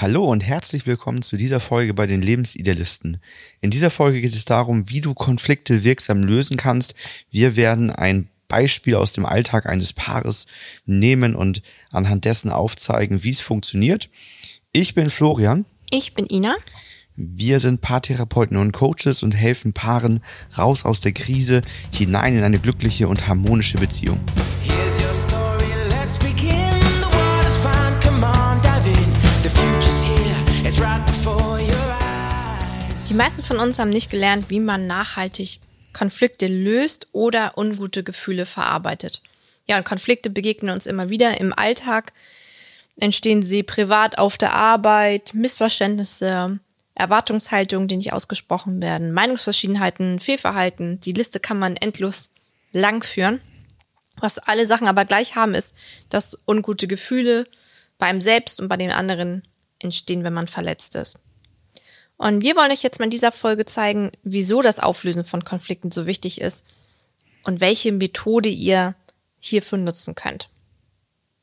Hallo und herzlich willkommen zu dieser Folge bei den Lebensidealisten. In dieser Folge geht es darum, wie du Konflikte wirksam lösen kannst. Wir werden ein Beispiel aus dem Alltag eines Paares nehmen und anhand dessen aufzeigen, wie es funktioniert. Ich bin Florian. Ich bin Ina. Wir sind Paartherapeuten und Coaches und helfen Paaren raus aus der Krise hinein in eine glückliche und harmonische Beziehung. Die meisten von uns haben nicht gelernt, wie man nachhaltig Konflikte löst oder ungute Gefühle verarbeitet. Ja, und Konflikte begegnen uns immer wieder im Alltag. Entstehen sie privat auf der Arbeit, Missverständnisse, Erwartungshaltungen, die nicht ausgesprochen werden, Meinungsverschiedenheiten, Fehlverhalten. Die Liste kann man endlos lang führen. Was alle Sachen aber gleich haben, ist, dass ungute Gefühle beim Selbst und bei den anderen entstehen, wenn man verletzt ist. Und wir wollen euch jetzt mal in dieser Folge zeigen, wieso das Auflösen von Konflikten so wichtig ist und welche Methode ihr hierfür nutzen könnt.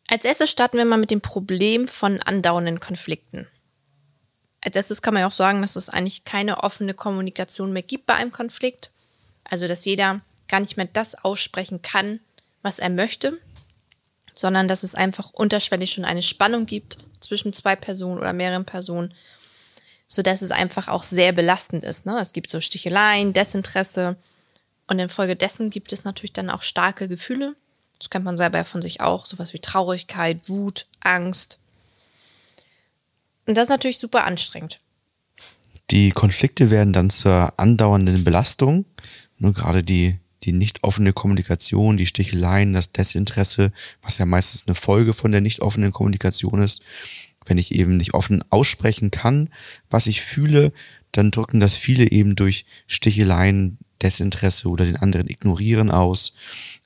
Als erstes starten wir mal mit dem Problem von andauernden Konflikten. Als erstes kann man ja auch sagen, dass es eigentlich keine offene Kommunikation mehr gibt bei einem Konflikt. Also, dass jeder gar nicht mehr das aussprechen kann, was er möchte, sondern dass es einfach unterschwellig schon eine Spannung gibt zwischen zwei Personen oder mehreren Personen so dass es einfach auch sehr belastend ist. Ne? Es gibt so Sticheleien, Desinteresse und infolgedessen gibt es natürlich dann auch starke Gefühle. Das kennt man selber von sich auch, sowas wie Traurigkeit, Wut, Angst. Und das ist natürlich super anstrengend. Die Konflikte werden dann zur andauernden Belastung. Nur gerade die, die nicht offene Kommunikation, die Sticheleien, das Desinteresse, was ja meistens eine Folge von der nicht offenen Kommunikation ist, wenn ich eben nicht offen aussprechen kann, was ich fühle, dann drücken das viele eben durch Sticheleien, Desinteresse oder den anderen ignorieren aus.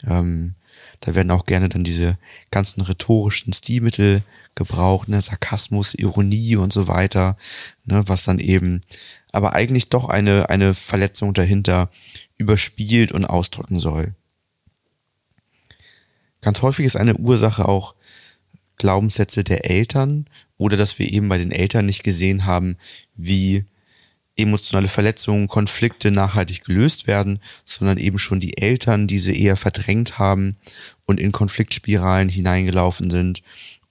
Ähm, da werden auch gerne dann diese ganzen rhetorischen Stilmittel gebraucht, ne, Sarkasmus, Ironie und so weiter, ne, was dann eben aber eigentlich doch eine, eine Verletzung dahinter überspielt und ausdrücken soll. Ganz häufig ist eine Ursache auch Glaubenssätze der Eltern oder dass wir eben bei den Eltern nicht gesehen haben, wie emotionale Verletzungen, Konflikte nachhaltig gelöst werden, sondern eben schon die Eltern diese eher verdrängt haben und in Konfliktspiralen hineingelaufen sind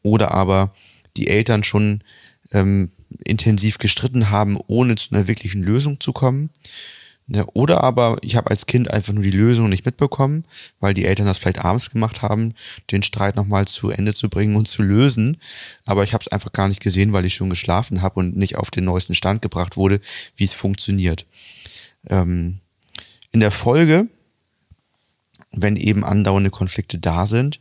oder aber die Eltern schon ähm, intensiv gestritten haben, ohne zu einer wirklichen Lösung zu kommen ja, oder aber ich habe als Kind einfach nur die Lösung nicht mitbekommen, weil die Eltern das vielleicht abends gemacht haben, den Streit nochmal zu Ende zu bringen und zu lösen. Aber ich habe es einfach gar nicht gesehen, weil ich schon geschlafen habe und nicht auf den neuesten Stand gebracht wurde, wie es funktioniert. Ähm, in der Folge, wenn eben andauernde Konflikte da sind,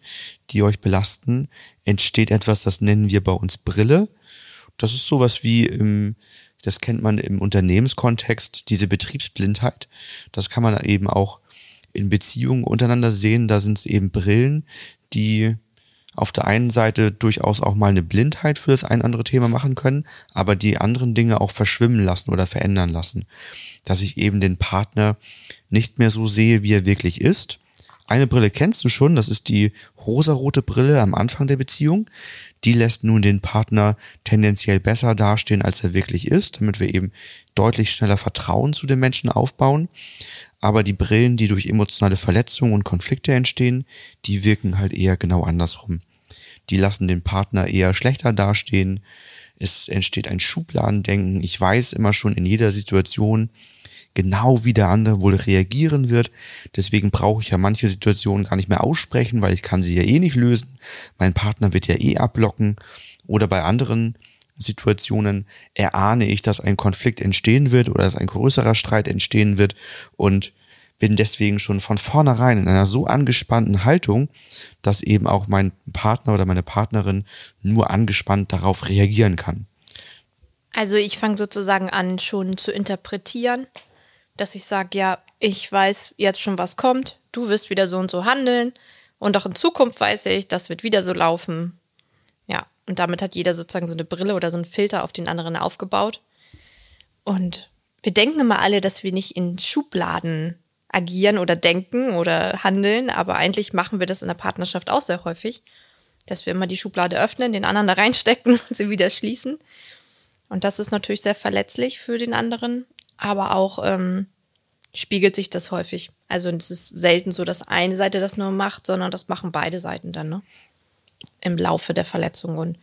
die euch belasten, entsteht etwas, das nennen wir bei uns Brille. Das ist sowas wie im das kennt man im Unternehmenskontext, diese Betriebsblindheit. Das kann man eben auch in Beziehungen untereinander sehen. Da sind es eben Brillen, die auf der einen Seite durchaus auch mal eine Blindheit für das ein andere Thema machen können, aber die anderen Dinge auch verschwimmen lassen oder verändern lassen. Dass ich eben den Partner nicht mehr so sehe, wie er wirklich ist. Eine Brille kennst du schon, das ist die rosarote Brille am Anfang der Beziehung die lässt nun den Partner tendenziell besser dastehen, als er wirklich ist, damit wir eben deutlich schneller Vertrauen zu den Menschen aufbauen. Aber die Brillen, die durch emotionale Verletzungen und Konflikte entstehen, die wirken halt eher genau andersrum. Die lassen den Partner eher schlechter dastehen. Es entsteht ein Schubladendenken. Ich weiß immer schon in jeder Situation, genau wie der andere wohl reagieren wird. Deswegen brauche ich ja manche Situationen gar nicht mehr aussprechen, weil ich kann sie ja eh nicht lösen. Mein Partner wird ja eh abblocken. Oder bei anderen Situationen erahne ich, dass ein Konflikt entstehen wird oder dass ein größerer Streit entstehen wird und bin deswegen schon von vornherein in einer so angespannten Haltung, dass eben auch mein Partner oder meine Partnerin nur angespannt darauf reagieren kann. Also ich fange sozusagen an, schon zu interpretieren, dass ich sage, ja, ich weiß jetzt schon, was kommt, du wirst wieder so und so handeln und auch in Zukunft weiß ich, das wird wieder so laufen. Ja, und damit hat jeder sozusagen so eine Brille oder so einen Filter auf den anderen aufgebaut. Und wir denken immer alle, dass wir nicht in Schubladen agieren oder denken oder handeln, aber eigentlich machen wir das in der Partnerschaft auch sehr häufig, dass wir immer die Schublade öffnen, den anderen da reinstecken und sie wieder schließen. Und das ist natürlich sehr verletzlich für den anderen, aber auch ähm, spiegelt sich das häufig. Also es ist selten so, dass eine Seite das nur macht, sondern das machen beide Seiten dann, ne? Im Laufe der Verletzung. Und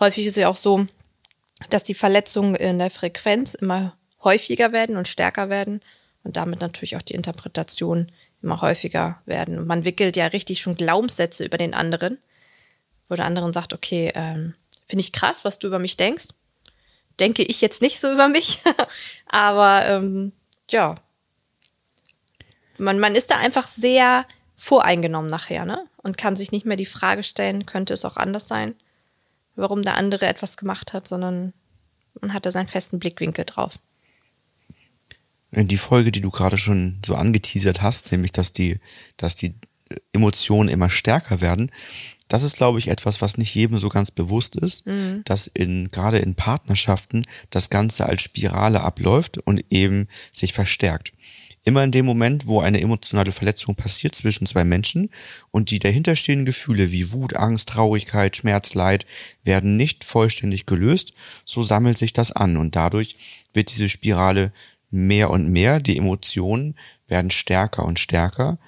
häufig ist es ja auch so, dass die Verletzungen in der Frequenz immer häufiger werden und stärker werden und damit natürlich auch die Interpretation immer häufiger werden. Und man wickelt ja richtig schon Glaubenssätze über den anderen, wo der andere sagt, okay, ähm, finde ich krass, was du über mich denkst. Denke ich jetzt nicht so über mich, aber ähm, ja, man, man ist da einfach sehr voreingenommen nachher, ne? Und kann sich nicht mehr die Frage stellen, könnte es auch anders sein, warum der andere etwas gemacht hat, sondern man hat da seinen festen Blickwinkel drauf. Die Folge, die du gerade schon so angeteasert hast, nämlich dass die, dass die Emotionen immer stärker werden, das ist, glaube ich, etwas, was nicht jedem so ganz bewusst ist, mhm. dass in, gerade in Partnerschaften das Ganze als Spirale abläuft und eben sich verstärkt. Immer in dem Moment, wo eine emotionale Verletzung passiert zwischen zwei Menschen und die dahinterstehenden Gefühle wie Wut, Angst, Traurigkeit, Schmerz, Leid werden nicht vollständig gelöst, so sammelt sich das an und dadurch wird diese Spirale mehr und mehr, die Emotionen werden stärker und stärker,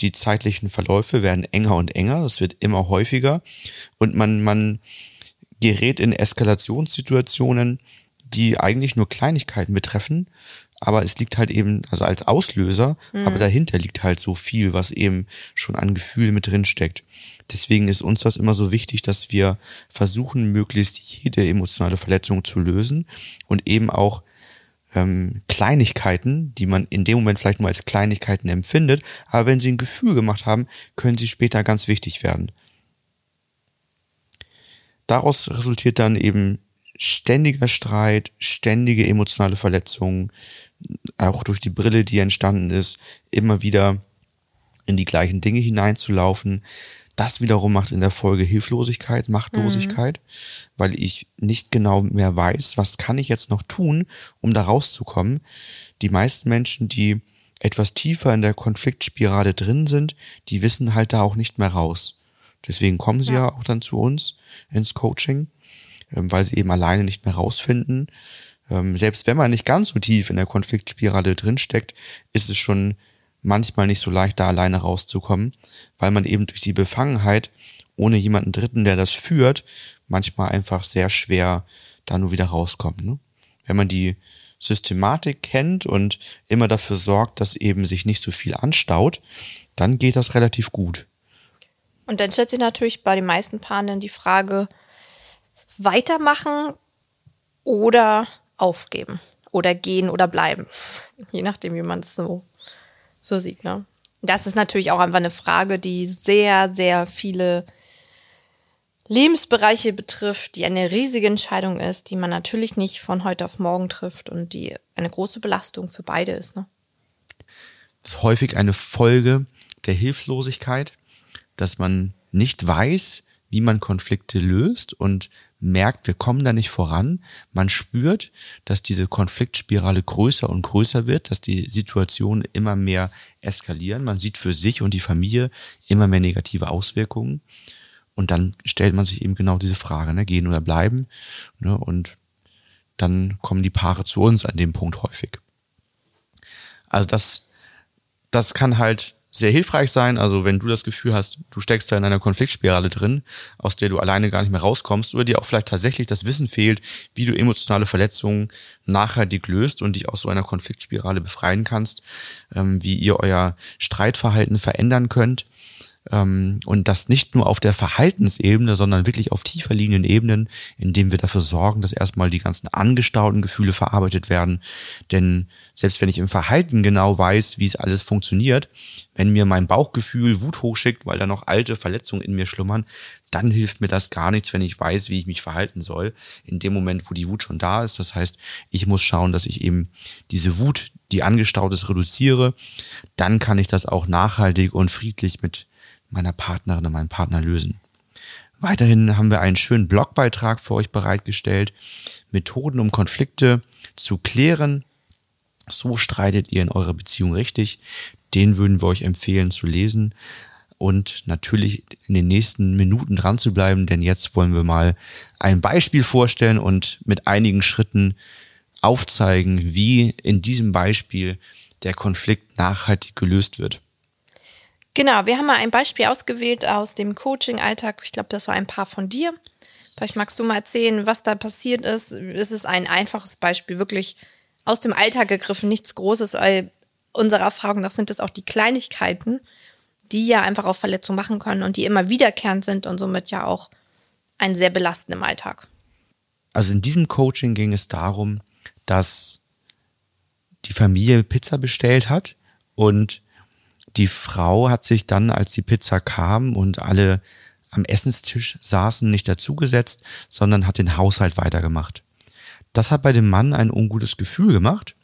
die zeitlichen Verläufe werden enger und enger, das wird immer häufiger und man, man gerät in Eskalationssituationen, die eigentlich nur Kleinigkeiten betreffen, aber es liegt halt eben, also als Auslöser, mhm. aber dahinter liegt halt so viel, was eben schon an Gefühl mit drin steckt. Deswegen ist uns das immer so wichtig, dass wir versuchen, möglichst jede emotionale Verletzung zu lösen und eben auch ähm, Kleinigkeiten, die man in dem Moment vielleicht nur als Kleinigkeiten empfindet, aber wenn sie ein Gefühl gemacht haben, können sie später ganz wichtig werden. Daraus resultiert dann eben ständiger Streit, ständige emotionale Verletzungen, auch durch die Brille, die entstanden ist, immer wieder in die gleichen Dinge hineinzulaufen. Das wiederum macht in der Folge Hilflosigkeit, Machtlosigkeit, mhm. weil ich nicht genau mehr weiß, was kann ich jetzt noch tun, um da rauszukommen. Die meisten Menschen, die etwas tiefer in der Konfliktspirale drin sind, die wissen halt da auch nicht mehr raus. Deswegen kommen sie ja, ja auch dann zu uns ins Coaching, ähm, weil sie eben alleine nicht mehr rausfinden. Ähm, selbst wenn man nicht ganz so tief in der Konfliktspirale drinsteckt, ist es schon manchmal nicht so leicht, da alleine rauszukommen, weil man eben durch die Befangenheit ohne jemanden Dritten, der das führt, manchmal einfach sehr schwer da nur wieder rauskommt. Ne? Wenn man die Systematik kennt und immer dafür sorgt, dass eben sich nicht so viel anstaut, dann geht das relativ gut. Und dann stellt sich natürlich bei den meisten Paaren die Frage, weitermachen oder aufgeben oder gehen oder bleiben. Je nachdem, wie man es so so sieht. Ne? Das ist natürlich auch einfach eine Frage, die sehr, sehr viele Lebensbereiche betrifft, die eine riesige Entscheidung ist, die man natürlich nicht von heute auf morgen trifft und die eine große Belastung für beide ist. Ne? Das ist häufig eine Folge der Hilflosigkeit, dass man nicht weiß, wie man Konflikte löst und merkt, wir kommen da nicht voran. Man spürt, dass diese Konfliktspirale größer und größer wird, dass die Situationen immer mehr eskalieren. Man sieht für sich und die Familie immer mehr negative Auswirkungen. Und dann stellt man sich eben genau diese Frage, ne, gehen oder bleiben. Ne, und dann kommen die Paare zu uns an dem Punkt häufig. Also das, das kann halt sehr hilfreich sein. Also wenn du das Gefühl hast, du steckst da in einer Konfliktspirale drin, aus der du alleine gar nicht mehr rauskommst oder dir auch vielleicht tatsächlich das Wissen fehlt, wie du emotionale Verletzungen nachhaltig löst und dich aus so einer Konfliktspirale befreien kannst, ähm, wie ihr euer Streitverhalten verändern könnt, und das nicht nur auf der Verhaltensebene, sondern wirklich auf tiefer liegenden Ebenen, indem wir dafür sorgen, dass erstmal die ganzen angestauten Gefühle verarbeitet werden. Denn selbst wenn ich im Verhalten genau weiß, wie es alles funktioniert, wenn mir mein Bauchgefühl Wut hochschickt, weil da noch alte Verletzungen in mir schlummern, dann hilft mir das gar nichts, wenn ich weiß, wie ich mich verhalten soll. In dem Moment, wo die Wut schon da ist. Das heißt, ich muss schauen, dass ich eben diese Wut, die angestaut ist, reduziere. Dann kann ich das auch nachhaltig und friedlich mit meiner Partnerin und meinem Partner lösen. Weiterhin haben wir einen schönen Blogbeitrag für euch bereitgestellt. Methoden, um Konflikte zu klären. So streitet ihr in eurer Beziehung richtig. Den würden wir euch empfehlen zu lesen. und natürlich in den nächsten Minuten dran zu bleiben, denn jetzt wollen wir mal ein Beispiel vorstellen und mit einigen Schritten aufzeigen, wie in diesem Beispiel der Konflikt nachhaltig gelöst wird. Genau, wir haben mal ein Beispiel ausgewählt aus dem Coaching-Alltag. Ich glaube, das war ein paar von dir. Vielleicht magst du mal erzählen, was da passiert ist. Es ist ein einfaches Beispiel, wirklich aus dem Alltag gegriffen, nichts Großes, weil unserer Erfahrung nach sind es auch die Kleinigkeiten, die ja einfach auch Verletzungen machen können und die immer wiederkehrend sind und somit ja auch ein sehr belastend im Alltag. Also in diesem Coaching ging es darum, dass die Familie Pizza bestellt hat und die Frau hat sich dann, als die Pizza kam und alle am Essenstisch saßen, nicht dazugesetzt, sondern hat den Haushalt weitergemacht. Das hat bei dem Mann ein ungutes Gefühl gemacht.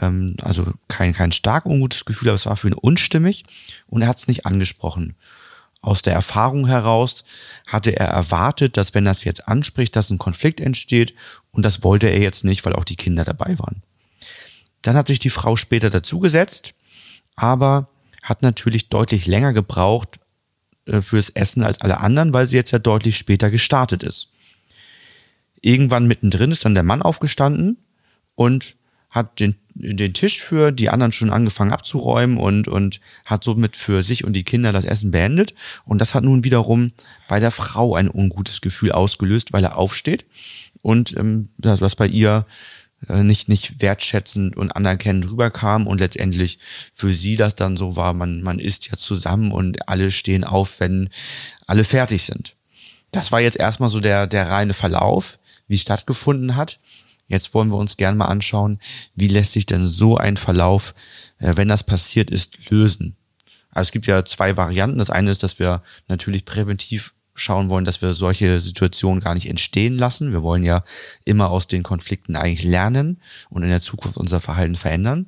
Ähm, also kein, kein stark ungutes Gefühl, aber es war für ihn unstimmig und er hat es nicht angesprochen. Aus der Erfahrung heraus hatte er erwartet, dass wenn es jetzt anspricht, dass ein Konflikt entsteht und das wollte er jetzt nicht, weil auch die Kinder dabei waren. Dann hat sich die Frau später dazugesetzt, aber hat natürlich deutlich länger gebraucht äh, fürs Essen als alle anderen, weil sie jetzt ja deutlich später gestartet ist. Irgendwann mittendrin ist dann der Mann aufgestanden und hat den, den Tisch für die anderen schon angefangen abzuräumen und, und hat somit für sich und die Kinder das Essen beendet. Und das hat nun wiederum bei der Frau ein ungutes Gefühl ausgelöst, weil er aufsteht und ähm, das, was bei ihr nicht, nicht wertschätzend und anerkennend rüberkam und letztendlich für sie das dann so war, man, man isst ja zusammen und alle stehen auf, wenn alle fertig sind. Das war jetzt erstmal so der, der reine Verlauf, wie es stattgefunden hat. Jetzt wollen wir uns gerne mal anschauen, wie lässt sich denn so ein Verlauf, äh, wenn das passiert ist, lösen. Also es gibt ja zwei Varianten. Das eine ist, dass wir natürlich präventiv schauen wollen, dass wir solche Situationen gar nicht entstehen lassen. Wir wollen ja immer aus den Konflikten eigentlich lernen und in der Zukunft unser Verhalten verändern.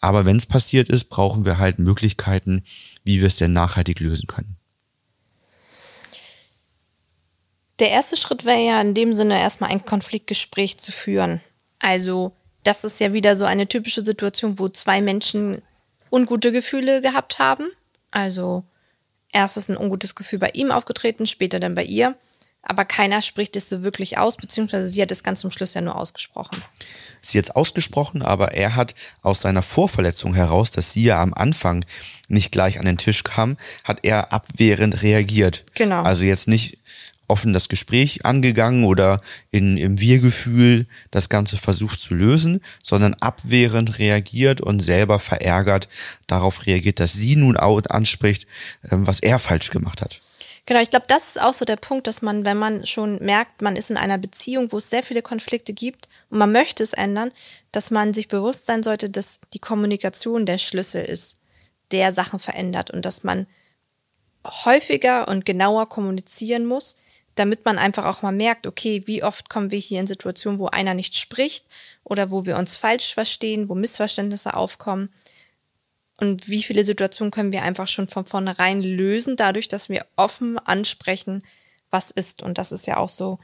Aber wenn es passiert ist, brauchen wir halt Möglichkeiten, wie wir es denn nachhaltig lösen können. Der erste Schritt wäre ja in dem Sinne erstmal ein Konfliktgespräch zu führen. Also das ist ja wieder so eine typische Situation, wo zwei Menschen ungute Gefühle gehabt haben. Also Erst ist ein ungutes Gefühl bei ihm aufgetreten, später dann bei ihr. Aber keiner spricht es so wirklich aus, beziehungsweise sie hat es ganz zum Schluss ja nur ausgesprochen. Sie hat es ausgesprochen, aber er hat aus seiner Vorverletzung heraus, dass sie ja am Anfang nicht gleich an den Tisch kam, hat er abwehrend reagiert. Genau. Also jetzt nicht offen das Gespräch angegangen oder in, im Wir-Gefühl das Ganze versucht zu lösen, sondern abwehrend reagiert und selber verärgert darauf reagiert, dass sie nun anspricht, ähm, was er falsch gemacht hat. Genau, ich glaube, das ist auch so der Punkt, dass man, wenn man schon merkt, man ist in einer Beziehung, wo es sehr viele Konflikte gibt und man möchte es ändern, dass man sich bewusst sein sollte, dass die Kommunikation der Schlüssel ist, der Sachen verändert und dass man häufiger und genauer kommunizieren muss, damit man einfach auch mal merkt, okay, wie oft kommen wir hier in Situationen, wo einer nicht spricht oder wo wir uns falsch verstehen, wo Missverständnisse aufkommen. Und wie viele Situationen können wir einfach schon von vornherein lösen, dadurch, dass wir offen ansprechen, was ist. Und das ist ja auch so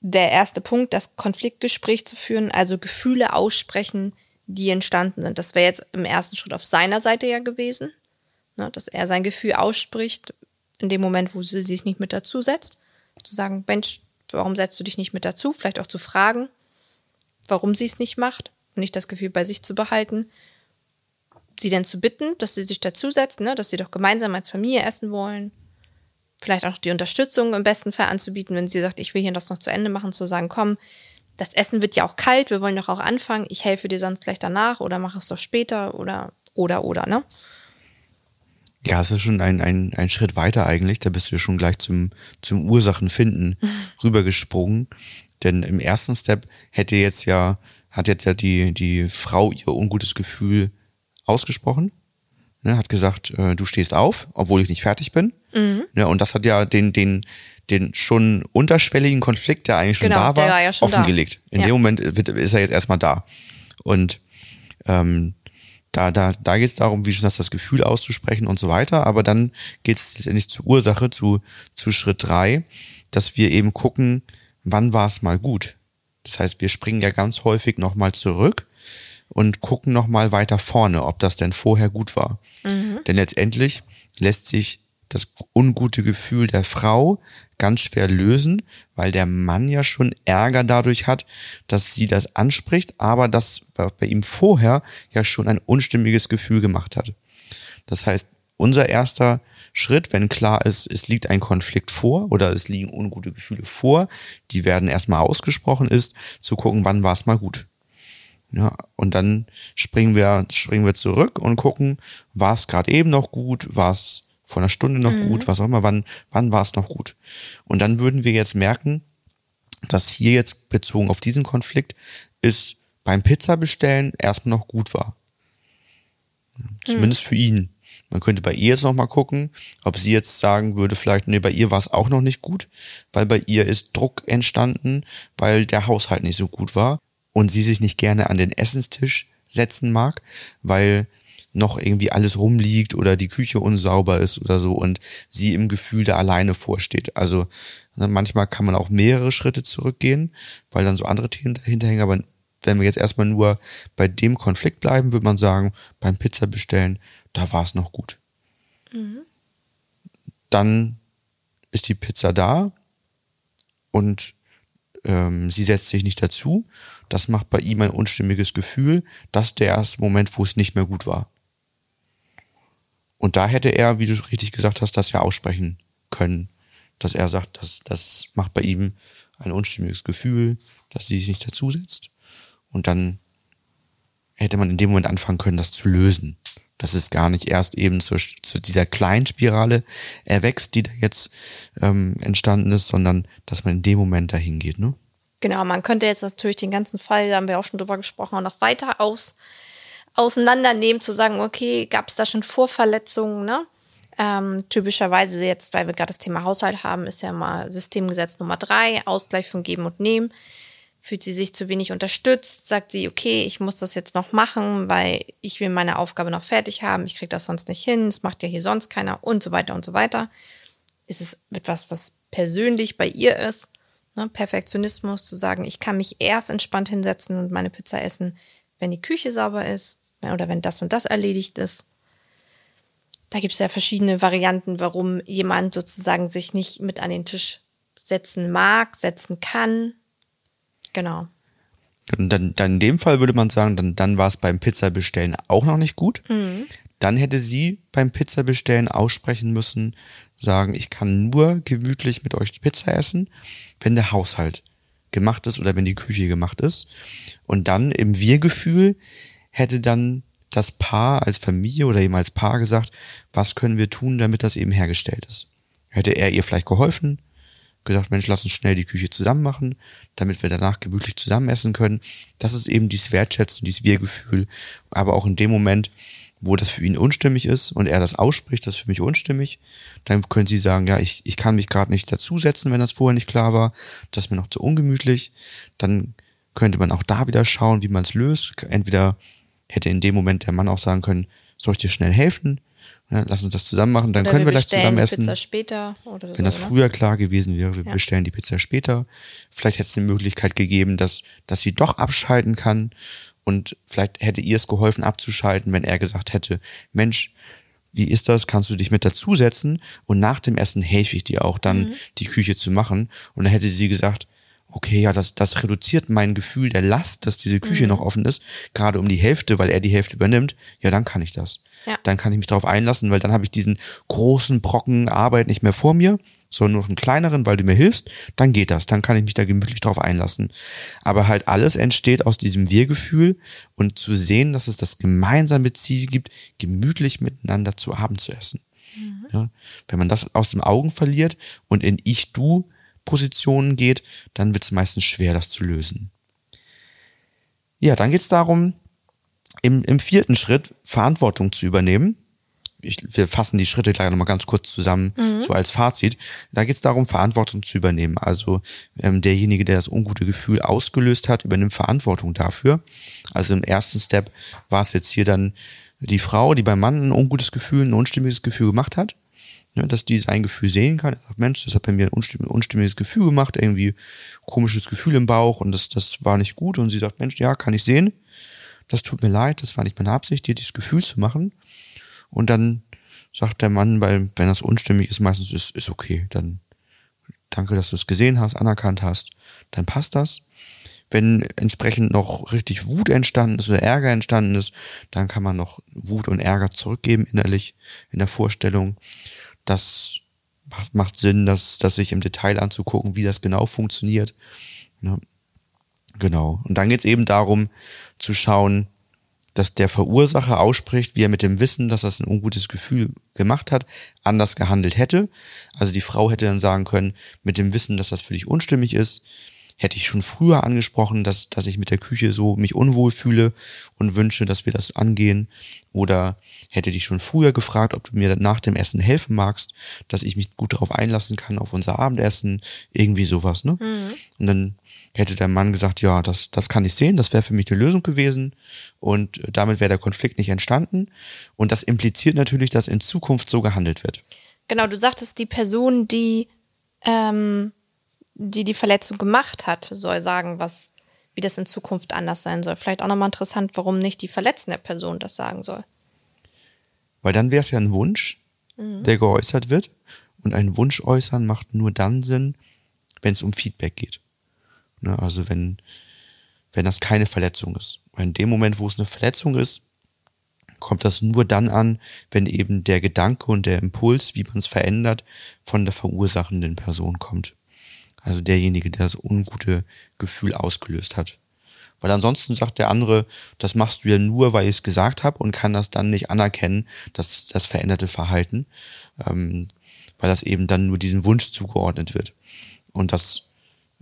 der erste Punkt, das Konfliktgespräch zu führen, also Gefühle aussprechen, die entstanden sind. Das wäre jetzt im ersten Schritt auf seiner Seite ja gewesen, ne, dass er sein Gefühl ausspricht in dem Moment, wo sie sich nicht mit dazu setzt zu sagen, Mensch, warum setzt du dich nicht mit dazu? Vielleicht auch zu fragen, warum sie es nicht macht und nicht das Gefühl bei sich zu behalten. Sie denn zu bitten, dass sie sich dazusetzt, ne, dass sie doch gemeinsam als Familie essen wollen. Vielleicht auch die Unterstützung im besten Fall anzubieten, wenn sie sagt, ich will hier das noch zu Ende machen, zu sagen, komm, das Essen wird ja auch kalt, wir wollen doch auch anfangen, ich helfe dir sonst gleich danach oder mach es doch später oder, oder, oder, ne? Ja, es ist schon ein, ein, ein Schritt weiter eigentlich. Da bist du schon gleich zum, zum Ursachenfinden rübergesprungen. Denn im ersten Step hätte jetzt ja, hat jetzt ja die, die Frau ihr ungutes Gefühl ausgesprochen. Ne, hat gesagt, äh, du stehst auf, obwohl ich nicht fertig bin. Mhm. Ne, und das hat ja den, den, den schon unterschwelligen Konflikt, der eigentlich schon genau, da war, war ja offengelegt. Da. In ja. dem Moment wird, ist er jetzt erstmal da. Und ähm, da, da, da geht es darum, wie schon das, das Gefühl auszusprechen und so weiter. Aber dann geht es letztendlich zur Ursache, zu, zu Schritt drei, dass wir eben gucken, wann war es mal gut. Das heißt, wir springen ja ganz häufig nochmal zurück und gucken nochmal weiter vorne, ob das denn vorher gut war. Mhm. Denn letztendlich lässt sich das ungute Gefühl der Frau ganz schwer lösen, weil der Mann ja schon Ärger dadurch hat, dass sie das anspricht, aber das bei ihm vorher ja schon ein unstimmiges Gefühl gemacht hat. Das heißt, unser erster Schritt, wenn klar ist, es liegt ein Konflikt vor oder es liegen ungute Gefühle vor, die werden erstmal ausgesprochen, ist zu gucken, wann war es mal gut. Ja, und dann springen wir, springen wir zurück und gucken, war es gerade eben noch gut, war es vor einer Stunde noch mhm. gut, was auch immer, wann, wann war es noch gut. Und dann würden wir jetzt merken, dass hier jetzt bezogen auf diesen Konflikt ist beim Pizza bestellen erstmal noch gut war. Zumindest mhm. für ihn. Man könnte bei ihr jetzt nochmal gucken, ob sie jetzt sagen würde, vielleicht, nee, bei ihr war es auch noch nicht gut, weil bei ihr ist Druck entstanden, weil der Haushalt nicht so gut war und sie sich nicht gerne an den Essenstisch setzen mag, weil noch irgendwie alles rumliegt oder die Küche unsauber ist oder so und sie im Gefühl da alleine vorsteht. Also ne, manchmal kann man auch mehrere Schritte zurückgehen, weil dann so andere Themen dahinter hängen, aber wenn wir jetzt erstmal nur bei dem Konflikt bleiben, würde man sagen, beim Pizza bestellen, da war es noch gut. Mhm. Dann ist die Pizza da und ähm, sie setzt sich nicht dazu. Das macht bei ihm ein unstimmiges Gefühl. Das ist der erste Moment, wo es nicht mehr gut war. Und da hätte er, wie du richtig gesagt hast, das ja aussprechen können. Dass er sagt, das, das macht bei ihm ein unstimmiges Gefühl, dass sie sich nicht dazusetzt. Und dann hätte man in dem Moment anfangen können, das zu lösen. Dass es gar nicht erst eben zu, zu dieser kleinen Spirale erwächst, die da jetzt ähm, entstanden ist, sondern dass man in dem Moment dahin geht. Ne? Genau, man könnte jetzt natürlich den ganzen Fall, da haben wir auch schon drüber gesprochen, noch weiter aus auseinandernehmen, zu sagen, okay, gab es da schon Vorverletzungen, ne? Ähm, typischerweise jetzt, weil wir gerade das Thema Haushalt haben, ist ja mal Systemgesetz Nummer drei, Ausgleich von Geben und Nehmen. Fühlt sie sich zu wenig unterstützt, sagt sie, okay, ich muss das jetzt noch machen, weil ich will meine Aufgabe noch fertig haben, ich kriege das sonst nicht hin, es macht ja hier sonst keiner und so weiter und so weiter. Ist es etwas, was persönlich bei ihr ist? Ne? Perfektionismus, zu sagen, ich kann mich erst entspannt hinsetzen und meine Pizza essen, wenn die Küche sauber ist, oder wenn das und das erledigt ist. Da gibt es ja verschiedene Varianten, warum jemand sozusagen sich nicht mit an den Tisch setzen mag, setzen kann. Genau. Und dann, dann in dem Fall würde man sagen, dann, dann war es beim Pizzabestellen auch noch nicht gut. Mhm. Dann hätte sie beim Pizzabestellen aussprechen müssen, sagen, ich kann nur gemütlich mit euch Pizza essen, wenn der Haushalt gemacht ist oder wenn die Küche gemacht ist. Und dann im Wir-Gefühl hätte dann das Paar als Familie oder eben als Paar gesagt, was können wir tun, damit das eben hergestellt ist. Hätte er ihr vielleicht geholfen, gesagt, Mensch, lass uns schnell die Küche zusammen machen, damit wir danach gemütlich zusammen essen können. Das ist eben dieses Wertschätzen, dieses Wir-Gefühl. Aber auch in dem Moment, wo das für ihn unstimmig ist und er das ausspricht, das ist für mich unstimmig, dann können sie sagen, ja, ich, ich kann mich gerade nicht dazusetzen, wenn das vorher nicht klar war, das ist mir noch zu ungemütlich. Dann könnte man auch da wieder schauen, wie man es löst. Entweder hätte in dem Moment der Mann auch sagen können, soll ich dir schnell helfen? Ja, lass uns das zusammen machen, dann oder können wir, wir gleich zusammen essen. Pizza später oder Wenn so, das früher klar gewesen wäre, wir ja. bestellen die Pizza später. Vielleicht hätte es eine Möglichkeit gegeben, dass, dass sie doch abschalten kann. Und vielleicht hätte ihr es geholfen, abzuschalten, wenn er gesagt hätte, Mensch, wie ist das? Kannst du dich mit dazusetzen? Und nach dem Essen helfe ich dir auch dann, mhm. die Küche zu machen. Und dann hätte sie gesagt, okay, ja, das, das reduziert mein Gefühl der Last, dass diese Küche mhm. noch offen ist, gerade um die Hälfte, weil er die Hälfte übernimmt, ja, dann kann ich das. Ja. Dann kann ich mich darauf einlassen, weil dann habe ich diesen großen Brocken Arbeit nicht mehr vor mir, sondern nur einen kleineren, weil du mir hilfst, dann geht das, dann kann ich mich da gemütlich drauf einlassen. Aber halt alles entsteht aus diesem Wir-Gefühl und zu sehen, dass es das gemeinsame Ziel gibt, gemütlich miteinander zu Abend zu essen. Mhm. Ja, wenn man das aus den Augen verliert und in Ich-Du Positionen geht, dann wird es meistens schwer, das zu lösen. Ja, dann geht es darum, im, im vierten Schritt Verantwortung zu übernehmen. Ich, wir fassen die Schritte gleich nochmal ganz kurz zusammen, mhm. so als Fazit. Da geht es darum, Verantwortung zu übernehmen. Also ähm, derjenige, der das ungute Gefühl ausgelöst hat, übernimmt Verantwortung dafür. Also im ersten Step war es jetzt hier dann die Frau, die beim Mann ein ungutes Gefühl, ein unstimmiges Gefühl gemacht hat ne, dass die sein Gefühl sehen kann. Sagt, Mensch, das hat bei mir ein unstimm unstimmiges Gefühl gemacht, irgendwie komisches Gefühl im Bauch und das, das war nicht gut. Und sie sagt, Mensch, ja, kann ich sehen. Das tut mir leid, das war nicht meine Absicht, dir dieses Gefühl zu machen. Und dann sagt der Mann, weil, wenn das unstimmig ist, meistens ist, ist okay. Dann danke, dass du es gesehen hast, anerkannt hast, dann passt das. Wenn entsprechend noch richtig Wut entstanden ist oder Ärger entstanden ist, dann kann man noch Wut und Ärger zurückgeben innerlich in der Vorstellung. Das macht, Sinn, das, das sich im Detail anzugucken, wie das genau funktioniert. Ja. Genau. Und dann geht es eben darum zu schauen, dass der Verursacher ausspricht, wie er mit dem Wissen, dass das ein ungutes Gefühl gemacht hat, anders gehandelt hätte. Also die Frau hätte dann sagen können, mit dem Wissen, dass das für dich unstimmig ist, hätte ich schon früher angesprochen, dass, dass ich mit der Küche so mich unwohl fühle und wünsche, dass wir das angehen. Oder hätte dich schon früher gefragt, ob du mir nach dem Essen helfen magst, dass ich mich gut darauf einlassen kann, auf unser Abendessen, irgendwie sowas, ne? Mhm. Und dann hätte der Mann gesagt, ja, das, das kann ich sehen, das wäre für mich die Lösung gewesen und damit wäre der Konflikt nicht entstanden. Und das impliziert natürlich, dass in Zukunft so gehandelt wird. Genau, du sagtest, die Person, die ähm, die die Verletzung gemacht hat, soll sagen, was, wie das in Zukunft anders sein soll. Vielleicht auch nochmal interessant, warum nicht die verletzende Person das sagen soll. Weil dann wäre es ja ein Wunsch, mhm. der geäußert wird. Und ein Wunsch äußern macht nur dann Sinn, wenn es um Feedback geht. Ne, also wenn, wenn das keine Verletzung ist. Weil in dem Moment, wo es eine Verletzung ist, kommt das nur dann an, wenn eben der Gedanke und der Impuls, wie man es verändert, von der verursachenden Person kommt. Also derjenige, der das ungute Gefühl ausgelöst hat. Weil ansonsten sagt der andere, das machst du ja nur, weil ich es gesagt habe und kann das dann nicht anerkennen, dass das veränderte Verhalten, ähm, weil das eben dann nur diesem Wunsch zugeordnet wird. Und das,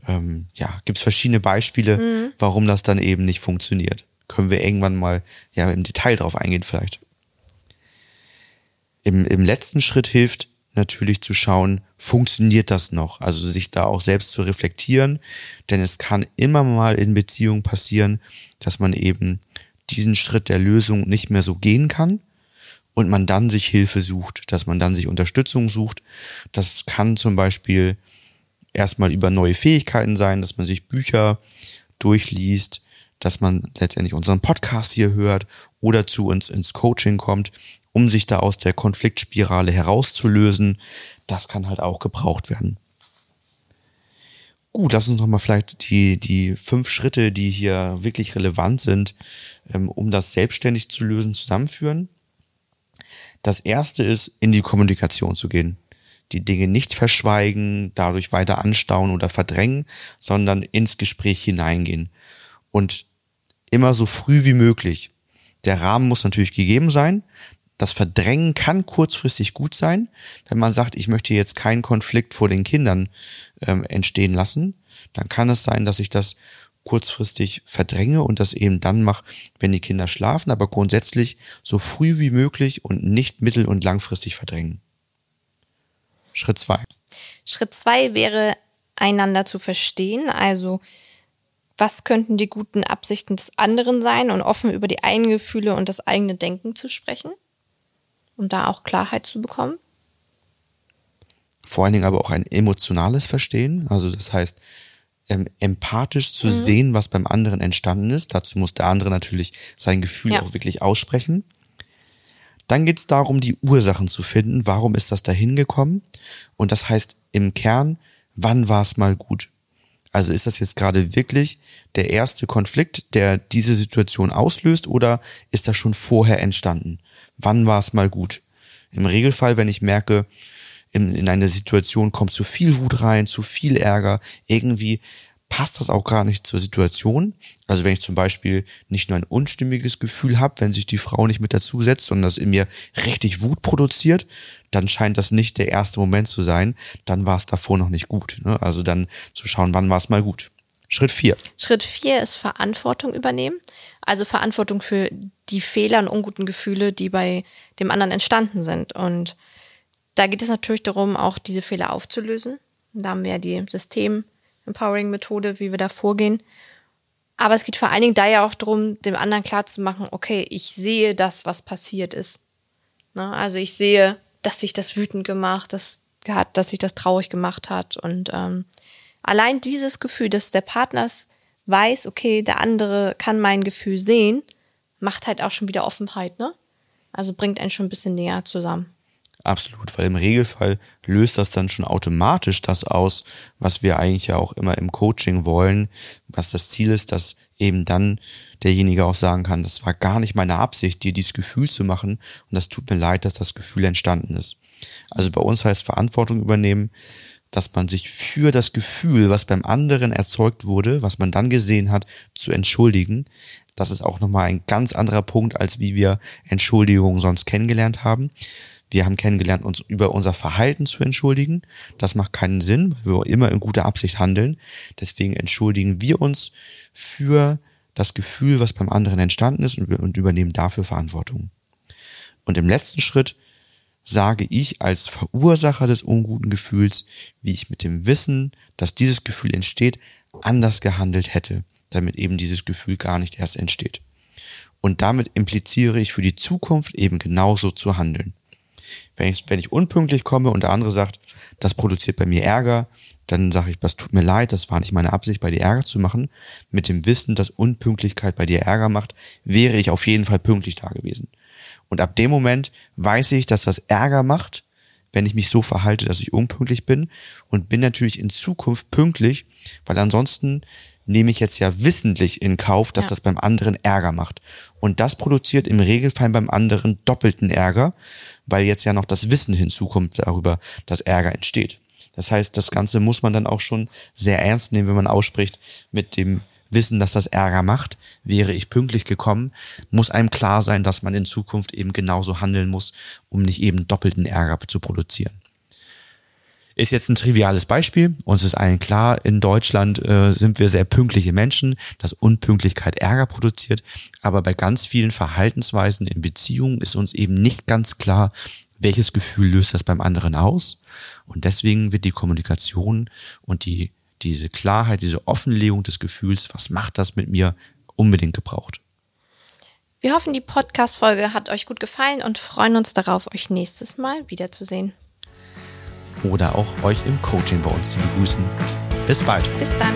ähm, ja, gibt es verschiedene Beispiele, mhm. warum das dann eben nicht funktioniert. Können wir irgendwann mal ja im Detail drauf eingehen vielleicht. Im, im letzten Schritt hilft natürlich zu schauen, funktioniert das noch? Also sich da auch selbst zu reflektieren, denn es kann immer mal in Beziehungen passieren, dass man eben diesen Schritt der Lösung nicht mehr so gehen kann und man dann sich Hilfe sucht, dass man dann sich Unterstützung sucht. Das kann zum Beispiel erstmal über neue Fähigkeiten sein, dass man sich Bücher durchliest, dass man letztendlich unseren Podcast hier hört oder zu uns ins Coaching kommt um sich da aus der Konfliktspirale herauszulösen. Das kann halt auch gebraucht werden. Gut, lass uns nochmal vielleicht die, die fünf Schritte, die hier wirklich relevant sind, ähm, um das selbstständig zu lösen, zusammenführen. Das erste ist, in die Kommunikation zu gehen. Die Dinge nicht verschweigen, dadurch weiter anstauen oder verdrängen, sondern ins Gespräch hineingehen. Und immer so früh wie möglich. Der Rahmen muss natürlich gegeben sein. Das Verdrängen kann kurzfristig gut sein, wenn man sagt, ich möchte jetzt keinen Konflikt vor den Kindern ähm, entstehen lassen. Dann kann es sein, dass ich das kurzfristig verdränge und das eben dann mache, wenn die Kinder schlafen, aber grundsätzlich so früh wie möglich und nicht mittel- und langfristig verdrängen. Schritt zwei. Schritt zwei wäre, einander zu verstehen, also was könnten die guten Absichten des anderen sein und offen über die eigenen Gefühle und das eigene Denken zu sprechen um da auch Klarheit zu bekommen? Vor allen Dingen aber auch ein emotionales Verstehen. Also das heißt, ähm, empathisch zu mhm. sehen, was beim anderen entstanden ist. Dazu muss der andere natürlich sein Gefühl ja. auch wirklich aussprechen. Dann geht es darum, die Ursachen zu finden. Warum ist das dahin gekommen? Und das heißt im Kern, wann war es mal gut? Also ist das jetzt gerade wirklich der erste Konflikt, der diese Situation auslöst oder ist das schon vorher entstanden? Wann war es mal gut. Im Regelfall, wenn ich merke, in, in eine Situation kommt zu viel Wut rein, zu viel Ärger, irgendwie passt das auch gar nicht zur Situation. Also wenn ich zum Beispiel nicht nur ein unstimmiges Gefühl habe, wenn sich die Frau nicht mit dazu setzt, sondern das in mir richtig Wut produziert, dann scheint das nicht der erste Moment zu sein. Dann war es davor noch nicht gut. Ne? Also dann zu schauen, wann war es mal gut. Schritt vier. Schritt vier ist Verantwortung übernehmen. Also Verantwortung für die Fehler und unguten Gefühle, die bei dem anderen entstanden sind. Und da geht es natürlich darum, auch diese Fehler aufzulösen. Da haben wir ja die System-Empowering-Methode, wie wir da vorgehen. Aber es geht vor allen Dingen da ja auch darum, dem anderen klarzumachen, okay, ich sehe das, was passiert ist. Ne? Also ich sehe, dass sich das wütend gemacht das hat, dass sich das traurig gemacht hat. Und ähm, allein dieses Gefühl, dass der Partner weiß, okay, der andere kann mein Gefühl sehen, macht halt auch schon wieder Offenheit, ne? Also bringt einen schon ein bisschen näher zusammen. Absolut, weil im Regelfall löst das dann schon automatisch das aus, was wir eigentlich ja auch immer im Coaching wollen, was das Ziel ist, dass eben dann derjenige auch sagen kann, das war gar nicht meine Absicht, dir dieses Gefühl zu machen und das tut mir leid, dass das Gefühl entstanden ist. Also bei uns heißt Verantwortung übernehmen, dass man sich für das Gefühl, was beim anderen erzeugt wurde, was man dann gesehen hat, zu entschuldigen. Das ist auch nochmal ein ganz anderer Punkt, als wie wir Entschuldigungen sonst kennengelernt haben. Wir haben kennengelernt, uns über unser Verhalten zu entschuldigen. Das macht keinen Sinn, weil wir immer in guter Absicht handeln. Deswegen entschuldigen wir uns für das Gefühl, was beim anderen entstanden ist und übernehmen dafür Verantwortung. Und im letzten Schritt sage ich als Verursacher des unguten Gefühls, wie ich mit dem Wissen, dass dieses Gefühl entsteht, anders gehandelt hätte, damit eben dieses Gefühl gar nicht erst entsteht. Und damit impliziere ich für die Zukunft eben genauso zu handeln. Wenn ich, wenn ich unpünktlich komme und der andere sagt, das produziert bei mir Ärger, dann sage ich, das tut mir leid, das war nicht meine Absicht, bei dir Ärger zu machen. Mit dem Wissen, dass Unpünktlichkeit bei dir Ärger macht, wäre ich auf jeden Fall pünktlich da gewesen. Und ab dem Moment weiß ich, dass das Ärger macht, wenn ich mich so verhalte, dass ich unpünktlich bin und bin natürlich in Zukunft pünktlich, weil ansonsten nehme ich jetzt ja wissentlich in Kauf, dass ja. das beim anderen Ärger macht. Und das produziert im Regelfall beim anderen doppelten Ärger, weil jetzt ja noch das Wissen hinzukommt darüber, dass Ärger entsteht. Das heißt, das Ganze muss man dann auch schon sehr ernst nehmen, wenn man ausspricht mit dem Wissen, dass das Ärger macht. Wäre ich pünktlich gekommen, muss einem klar sein, dass man in Zukunft eben genauso handeln muss, um nicht eben doppelten Ärger zu produzieren. Ist jetzt ein triviales Beispiel. Uns ist allen klar, in Deutschland äh, sind wir sehr pünktliche Menschen, dass Unpünktlichkeit Ärger produziert. Aber bei ganz vielen Verhaltensweisen in Beziehungen ist uns eben nicht ganz klar, welches Gefühl löst das beim anderen aus. Und deswegen wird die Kommunikation und die, diese Klarheit, diese Offenlegung des Gefühls, was macht das mit mir, unbedingt gebraucht. Wir hoffen, die Podcast-Folge hat euch gut gefallen und freuen uns darauf, euch nächstes Mal wiederzusehen oder auch euch im Coaching bei uns zu begrüßen. Bis bald. Bis dann.